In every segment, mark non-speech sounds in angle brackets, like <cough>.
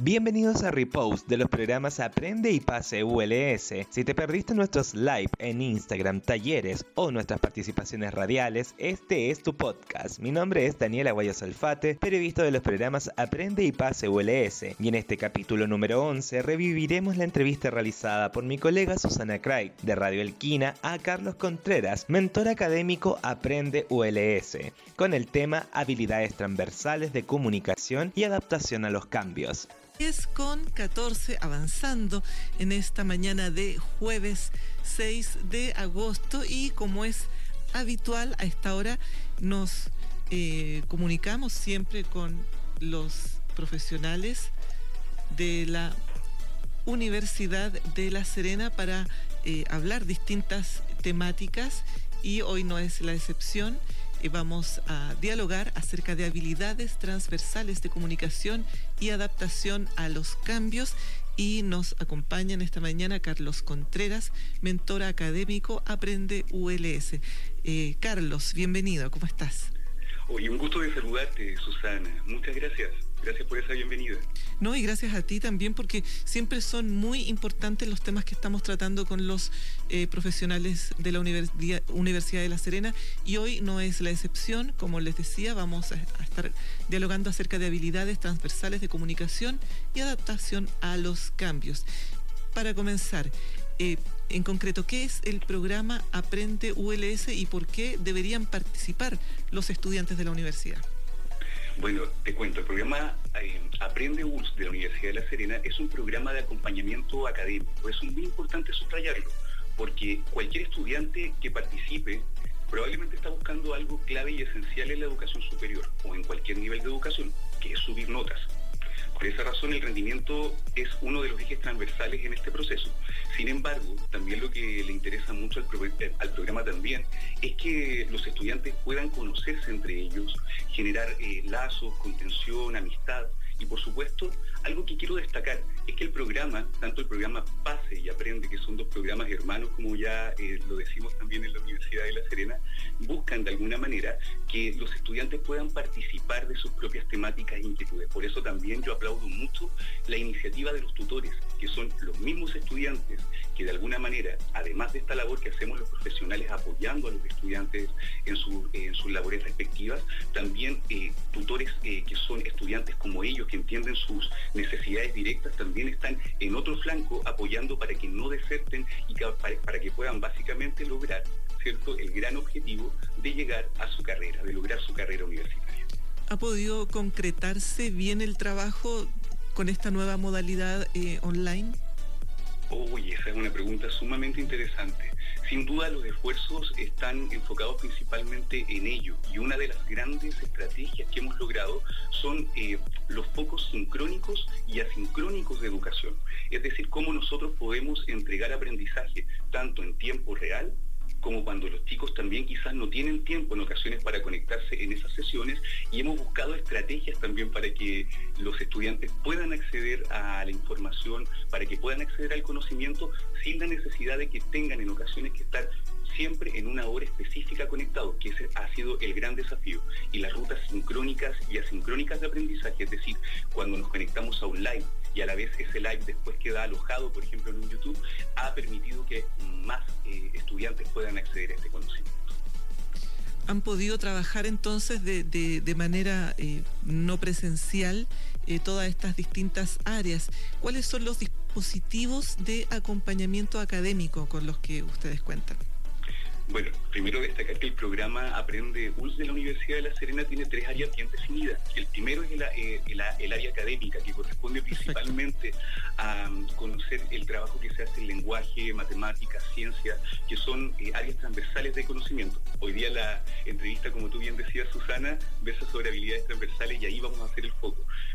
Bienvenidos a Repost de los programas Aprende y Pase ULS. Si te perdiste nuestros live en Instagram, talleres o nuestras participaciones radiales, este es tu podcast. Mi nombre es Daniela Guayas Alfate, periodista de los programas Aprende y Pase ULS. Y en este capítulo número 11 reviviremos la entrevista realizada por mi colega Susana Craig de Radio Elquina a Carlos Contreras, mentor académico Aprende ULS, con el tema Habilidades transversales de comunicación y adaptación a los cambios. Es con 14 avanzando en esta mañana de jueves 6 de agosto y como es habitual a esta hora nos eh, comunicamos siempre con los profesionales de la Universidad de La Serena para eh, hablar distintas temáticas y hoy no es la excepción vamos a dialogar acerca de habilidades transversales de comunicación y adaptación a los cambios y nos acompaña en esta mañana Carlos Contreras, mentor académico Aprende ULS. Eh, Carlos, bienvenido, ¿cómo estás? Oye, un gusto de saludarte, Susana. Muchas gracias. Gracias por esa bienvenida. No, y gracias a ti también porque siempre son muy importantes los temas que estamos tratando con los eh, profesionales de la Universidad de La Serena y hoy no es la excepción. Como les decía, vamos a, estar dialogando acerca de habilidades transversales de comunicación y adaptación a los cambios. Para comenzar, eh, en concreto, ¿qué es el programa Aprende ULS y por qué deberían participar los estudiantes de la universidad? Bueno, te cuento, el programa eh, Aprende ULS de la Universidad de La Serena es un programa de acompañamiento académico. Es muy importante subrayarlo, porque cualquier estudiante que participe probablemente está buscando algo clave y esencial en la educación superior o en cualquier nivel de educación, que es subir notas. Por esa razón el rendimiento es uno de los ejes transversales en este proceso. Sin embargo, también lo que le interesa mucho al, programa también es que los estudiantes puedan conocerse entre ellos, generar eh, lazos, contención, amistad y por supuesto, algo que quiero destacar es que el programa, tanto el programa Pase y Aprende, que son dos programas hermanos, como ya eh, lo decimos también en la Universidad de La Serena, buscan de alguna manera que los estudiantes puedan participar de sus propias temáticas e inquietudes. Por eso también yo aplaudo mucho la iniciativa de los tutores, que son los mismos estudiantes que de alguna manera, además de esta labor que hacemos los profesionales apoyando a los estudiantes en, sus labores respectivas, también eh, tutores eh, que son estudiantes como ellos, que entienden sus necesidades directas también están en otro flanco apoyando para que no deserten y para, que puedan básicamente lograr ¿cierto? el gran objetivo de llegar a su carrera, de lograr su carrera universitaria. ¿Ha podido concretarse bien el trabajo con esta nueva modalidad eh, online? Uy, esa es una pregunta sumamente interesante. Sin duda los esfuerzos están enfocados principalmente en ello y una de las grandes estrategias que hemos logrado son eh, los focos sincrónicos y asincrónicos de educación. Es decir, cómo nosotros podemos entregar aprendizaje tanto en tiempo real como cuando los chicos también quizás no tienen tiempo en ocasiones para conectarse en esas sesiones y hemos buscado estrategias también para que los estudiantes puedan acceder a la información, para que puedan acceder al conocimiento sin la necesidad de que tengan en ocasiones que estar siempre en una hora específica conectado, que ese ha sido el gran desafío. Y las rutas sincrónicas y asincrónicas de aprendizaje, es decir, cuando nos conectamos a un y a la vez ese live después queda alojado, por ejemplo, en un YouTube, ha permitido que más eh, estudiantes puedan acceder a este conocimiento. ¿Han podido trabajar entonces de, manera eh, no presencial eh, todas estas distintas áreas? ¿Cuáles son los dispositivos de acompañamiento académico con los que ustedes cuentan? Bueno, primero destacar que el programa Aprende ULS de la Universidad de La Serena tiene tres áreas bien definidas. El primero es el, eh, área académica, que corresponde principalmente a um, conocer el trabajo que se hace en lenguaje, matemáticas, ciencia, que son eh, áreas transversales de conocimiento. Hoy día la entrevista, como tú bien decías, Susana, versa sobre habilidades transversales y ahí vamos a hacer.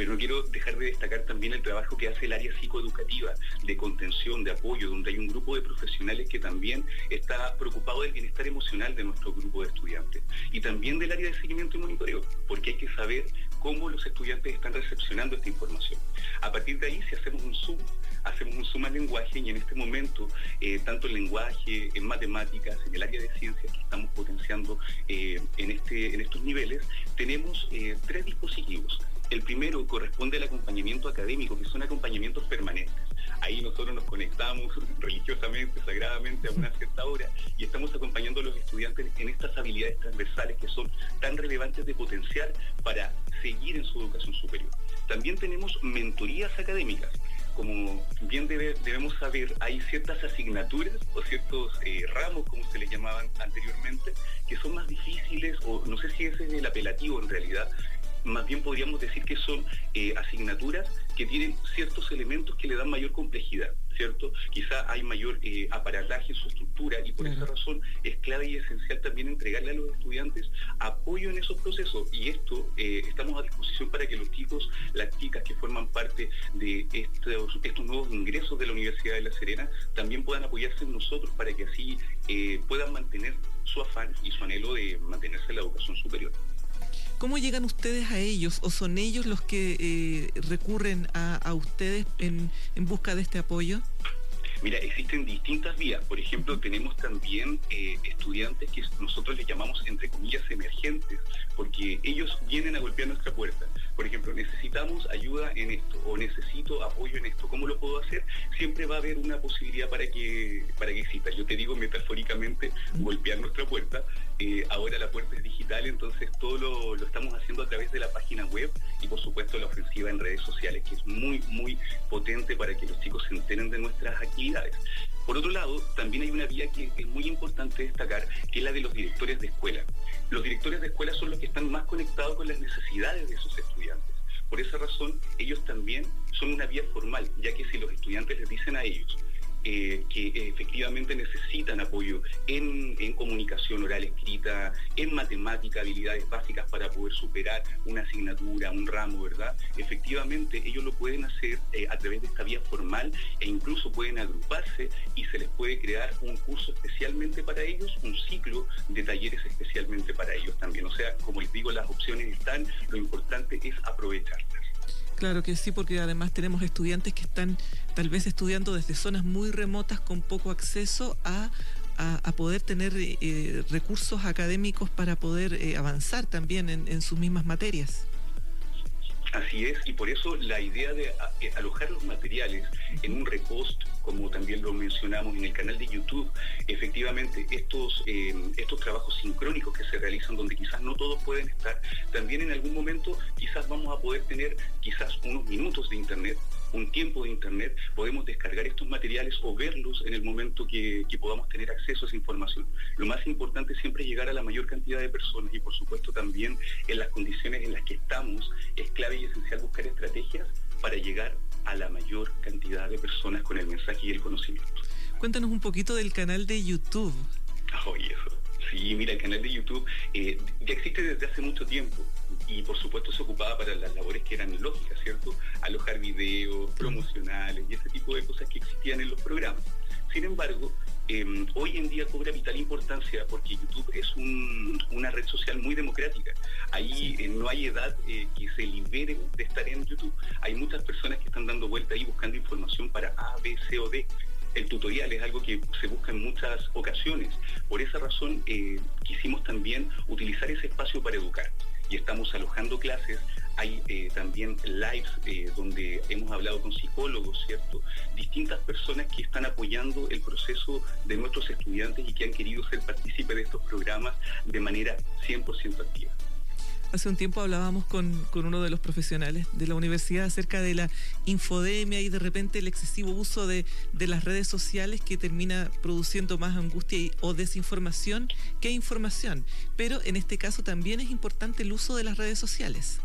Pero no quiero dejar de destacar también el trabajo que hace el área psicoeducativa, de contención, de apoyo, donde hay un grupo de profesionales que también está preocupado de bienestar emocional de nuestro grupo de estudiantes y también del área de seguimiento y monitoreo, porque hay que saber cómo los estudiantes están recepcionando esta información. A partir de ahí, si hacemos un zoom, hacemos un zoom al lenguaje y en este momento, eh, tanto en lenguaje, en matemáticas, en el área de ciencias que estamos potenciando eh, en, este, en estos niveles, tenemos eh, tres dispositivos El primero corresponde al acompañamiento académico, que son acompañamientos permanentes. Ahí nosotros nos conectamos <laughs> religiosamente, sagradamente a una cierta hora y estamos acompañando a los estudiantes en estas habilidades transversales que son tan relevantes de potenciar para seguir en su educación superior. También tenemos mentorías académicas como bien debemos saber, hay ciertas asignaturas o ciertos eh, ramos, como se les llamaban anteriormente, que son más difíciles, o no sé si ese es el apelativo en realidad, más bien podríamos decir que son eh, asignaturas que tienen ciertos elementos que le dan mayor complejidad, ¿cierto? Quizá hay mayor eh, aparataje en su estructura y por esa razón es clave y esencial también entregarle a los estudiantes apoyo en esos procesos y esto eh, estamos a disposición para que los chicos, las chicas que forman parte de estos, estos nuevos ingresos de la Universidad de La Serena también puedan apoyarse en nosotros para que así puedan mantener su afán y su anhelo de mantenerse en la educación superior. ¿Cómo llegan ustedes a ellos o son ellos los que eh, recurren a, ustedes en, en busca de este apoyo? Mira, existen distintas vías. Por ejemplo, tenemos también eh, estudiantes que nosotros les llamamos, entre comillas, emergentes, porque ellos vienen a golpear nuestra puerta. Por ejemplo, necesitamos ayuda en esto o necesito apoyo en esto. ¿Cómo lo puedo hacer? Siempre va a haber una posibilidad para que, para que exista. Yo te digo metafóricamente, golpear nuestra puerta. Eh, ahora la puerta es digital, entonces todo lo, lo estamos haciendo a través de la página web y por supuesto la ofensiva en redes sociales, que es muy, muy potente para que los chicos se enteren de nuestras actividades por otro lado, también hay una vía que es muy importante destacar, que es la de los directores de escuela. Los directores de escuela son los que están más conectados con las necesidades de sus. Por esa razón, ellos también son una vía formal, ya que si los estudiantes les dicen a ellos, eh, que efectivamente necesitan apoyo en, comunicación oral escrita, en matemática, habilidades básicas para poder superar una asignatura, un ramo, ¿verdad? Efectivamente, ellos lo pueden hacer eh, a través de esta vía formal e incluso pueden agruparse y se les puede crear un curso especialmente para ellos, un ciclo de talleres especialmente para ellos sea, como les digo, las opciones están, lo importante es aprovecharlas. Claro que sí, porque además tenemos estudiantes que están tal vez estudiando desde zonas muy remotas con poco acceso a, poder tener eh, recursos académicos para poder eh, avanzar también en sus mismas materias. Así es, y por eso la idea de eh, alojar los materiales en un repost, como también lo mencionamos en el canal de YouTube, efectivamente estos, eh, estos trabajos sincrónicos que se realizan donde quizás no todos pueden estar, también en algún momento quizás vamos a poder tener quizás unos minutos de internet un tiempo de Internet, podemos descargar estos materiales o verlos en el momento que, podamos tener acceso a esa información. Lo más importante siempre es llegar a la mayor cantidad de personas y por supuesto también en las condiciones en las que estamos es clave y esencial buscar estrategias para llegar a la mayor cantidad de personas con el mensaje y el conocimiento. Cuéntanos un poquito del canal de YouTube. Oye, eso. Sí, mira, el canal de YouTube eh, ya existe desde hace mucho tiempo y por supuesto se ocupaba para las labores que eran lógicas, ¿cierto? Alojar videos, promocionales y ese tipo de cosas que existían en los programas. Sin embargo, em, hoy en día cobra vital importancia porque YouTube es una red social muy democrática. Ahí eh, no hay edad eh, que se libere de estar en YouTube. Hay muchas personas que están dando vuelta ahí buscando información para A, B, C o D el tutorial es algo que se busca en muchas ocasiones. Por esa razón eh, quisimos también utilizar ese espacio para educar y estamos alojando clases. Hay eh, también lives eh, donde hemos hablado con psicólogos, ¿cierto? Distintas personas que están apoyando el proceso de nuestros estudiantes y que han querido ser partícipes de estos programas de manera 100% activa. Hace un tiempo hablábamos con, uno de los profesionales de la universidad acerca de la infodemia y de repente el excesivo uso de, las redes sociales que termina produciendo más angustia o desinformación que información. Pero en este caso también es importante el uso de las redes sociales.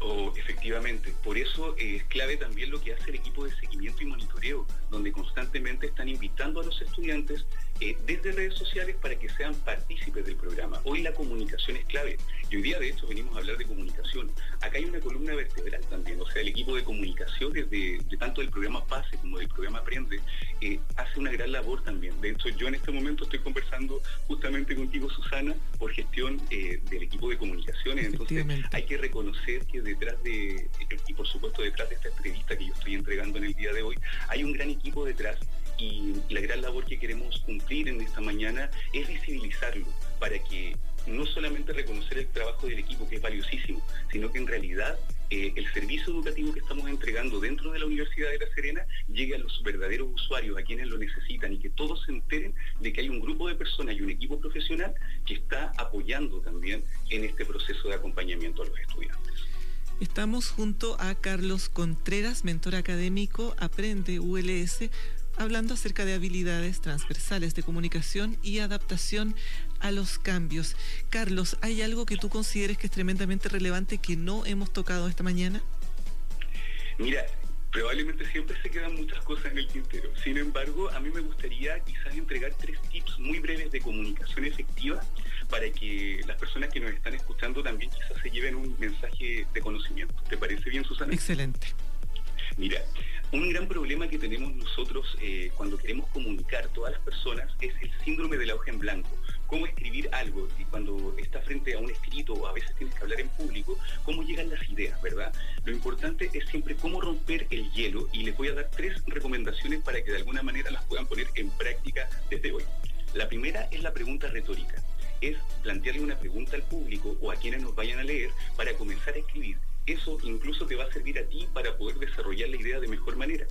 Oh, efectivamente, por eso es clave también lo que hace el equipo de seguimiento y monitoreo, donde constantemente están invitando a los estudiantes eh, desde redes sociales para que sean partícipes del programa. Hoy la comunicación es clave y hoy día de hecho venimos a hablar de comunicación. Acá hay una columna vertebral también, o sea, el equipo de comunicación desde de tanto del programa PASE como del programa Aprende eh, hace una gran labor también. De hecho, yo en este momento estoy conversando justamente contigo, Susana, por gestión eh, del equipo de comunicaciones. Entonces hay que reconocer que detrás de, y por supuesto detrás de esta entrevista que yo estoy entregando en el día de hoy, hay un gran equipo detrás y la gran labor que queremos cumplir en esta mañana es visibilizarlo para que no solamente reconocer el trabajo del equipo, que es valiosísimo, sino que en realidad eh, el servicio educativo que estamos entregando dentro de la Universidad de La Serena llegue a los verdaderos usuarios, a quienes lo necesitan y que todos se enteren de que hay un grupo de personas y un equipo profesional que está apoyando también en este proceso de acompañamiento a los estudiantes. Estamos junto a Carlos Contreras, mentor académico Aprende ULS, hablando acerca de habilidades transversales de comunicación y adaptación a los cambios. Carlos, ¿hay algo que tú consideres que es tremendamente relevante que no hemos tocado esta mañana? Mira, probablemente siempre se quedan muchas cosas en el tintero. Sin embargo, a mí me gustaría quizás entregar tres tips muy breves de comunicación efectiva para que las personas que nos están escuchando también quizás se lleven un mensaje de conocimiento. ¿Te parece bien, Susana? Excelente. Mira, un gran problema que tenemos nosotros eh, cuando queremos comunicar todas las personas es el síndrome de la hoja en blanco. Cómo escribir algo y cuando estás frente a un escrito o a veces tienes que hablar en público, cómo llegan las ideas, ¿verdad? Lo importante es siempre cómo romper el hielo y les voy a dar tres recomendaciones para que de alguna manera las puedan poner en práctica desde hoy. La primera es la pregunta retórica. Es plantearle una pregunta al público o a quienes nos vayan a leer para comenzar a escribir eso incluso te va a servir a ti para poder desarrollar la idea de mejor manera.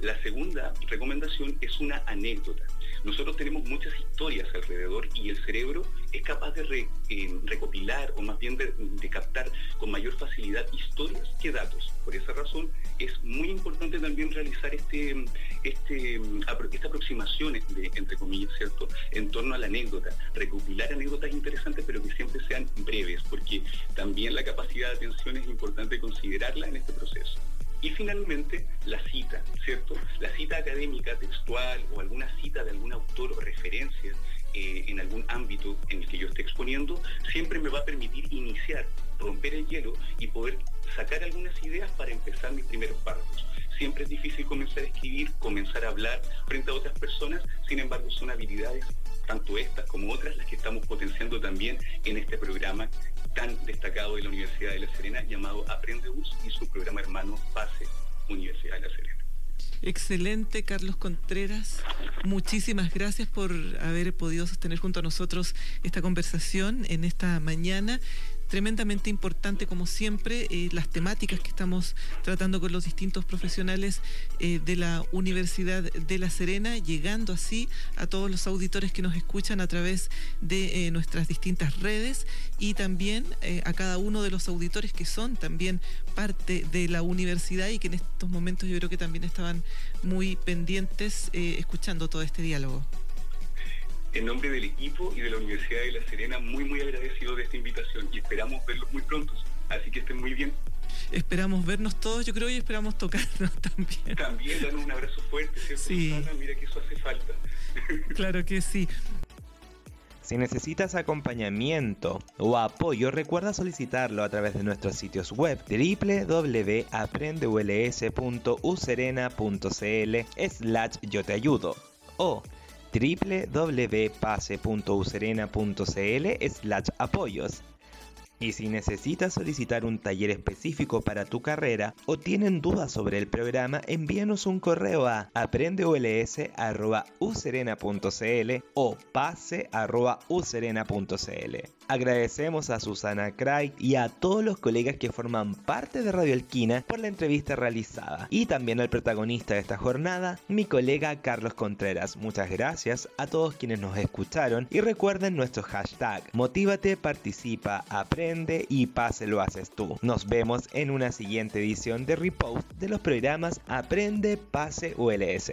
La segunda recomendación es una anécdota. Nosotros tenemos muchas historias alrededor y el cerebro es capaz de eh, recopilar o más bien de, captar con mayor facilidad historias que datos. Por esa razón es muy importante también realizar este, este, esta aproximación, entre comillas, ¿cierto?, en torno a la anécdota. Recopilar anécdotas interesantes pero que siempre sean breves, porque también la capacidad de atención es importante considerarla en este proceso. Y finalmente, la cita, ¿cierto? La cita académica, textual o alguna cita de algún autor o referencia eh, en algún ámbito en el que yo esté exponiendo, siempre me va a permitir iniciar, romper el hielo y poder sacar algunas ideas para empezar mis primeros párrafos. Siempre es difícil comenzar a escribir, comenzar a hablar frente a otras personas, sin embargo son habilidades, tanto estas como otras, las que estamos potenciando también en este programa tan destacado de la Universidad de La Serena llamado Aprende Bus y su programa hermano Pase Universidad de La Serena. Excelente, Carlos Contreras. Muchísimas gracias por haber podido sostener junto a nosotros esta conversación en esta mañana tremendamente importante, como siempre, eh, las temáticas que estamos tratando con los distintos profesionales eh, de la Universidad de La Serena, llegando así a todos los auditores que nos escuchan a través de eh, nuestras distintas redes y también a cada uno de los auditores que son también parte de la universidad y que en estos momentos yo creo que también estaban muy pendientes escuchando todo este diálogo en nombre del equipo y de la Universidad de La Serena, muy, muy agradecido de esta invitación y esperamos verlos muy pronto. Así que estén muy bien. Esperamos vernos todos, yo creo, y esperamos tocarnos <laughs> también. También darnos un abrazo fuerte, ¿cierto? Sí. Mira que eso hace falta. <laughs> Claro que sí. Si necesitas acompañamiento o apoyo, recuerda solicitarlo a través de nuestros sitios web www.aprendeuls.userena.cl slash yo te ayudo o www.pase.userena.cl slash apoyos. Y si necesitas solicitar un taller específico para tu carrera o tienen dudas sobre el programa, envíanos un correo a aprendeuls.userena.cl o pase.userena.cl. Agradecemos a Susana Craig y a todos los colegas que forman parte de Radio Elquina por la entrevista realizada. Y también al protagonista de esta jornada, mi colega Carlos Contreras. Muchas gracias a todos quienes nos escucharon y recuerden nuestro hashtag. Motívate, participa, aprende y pase lo haces tú. Nos vemos en una siguiente edición de Repost de los programas Aprende, Pase ULS.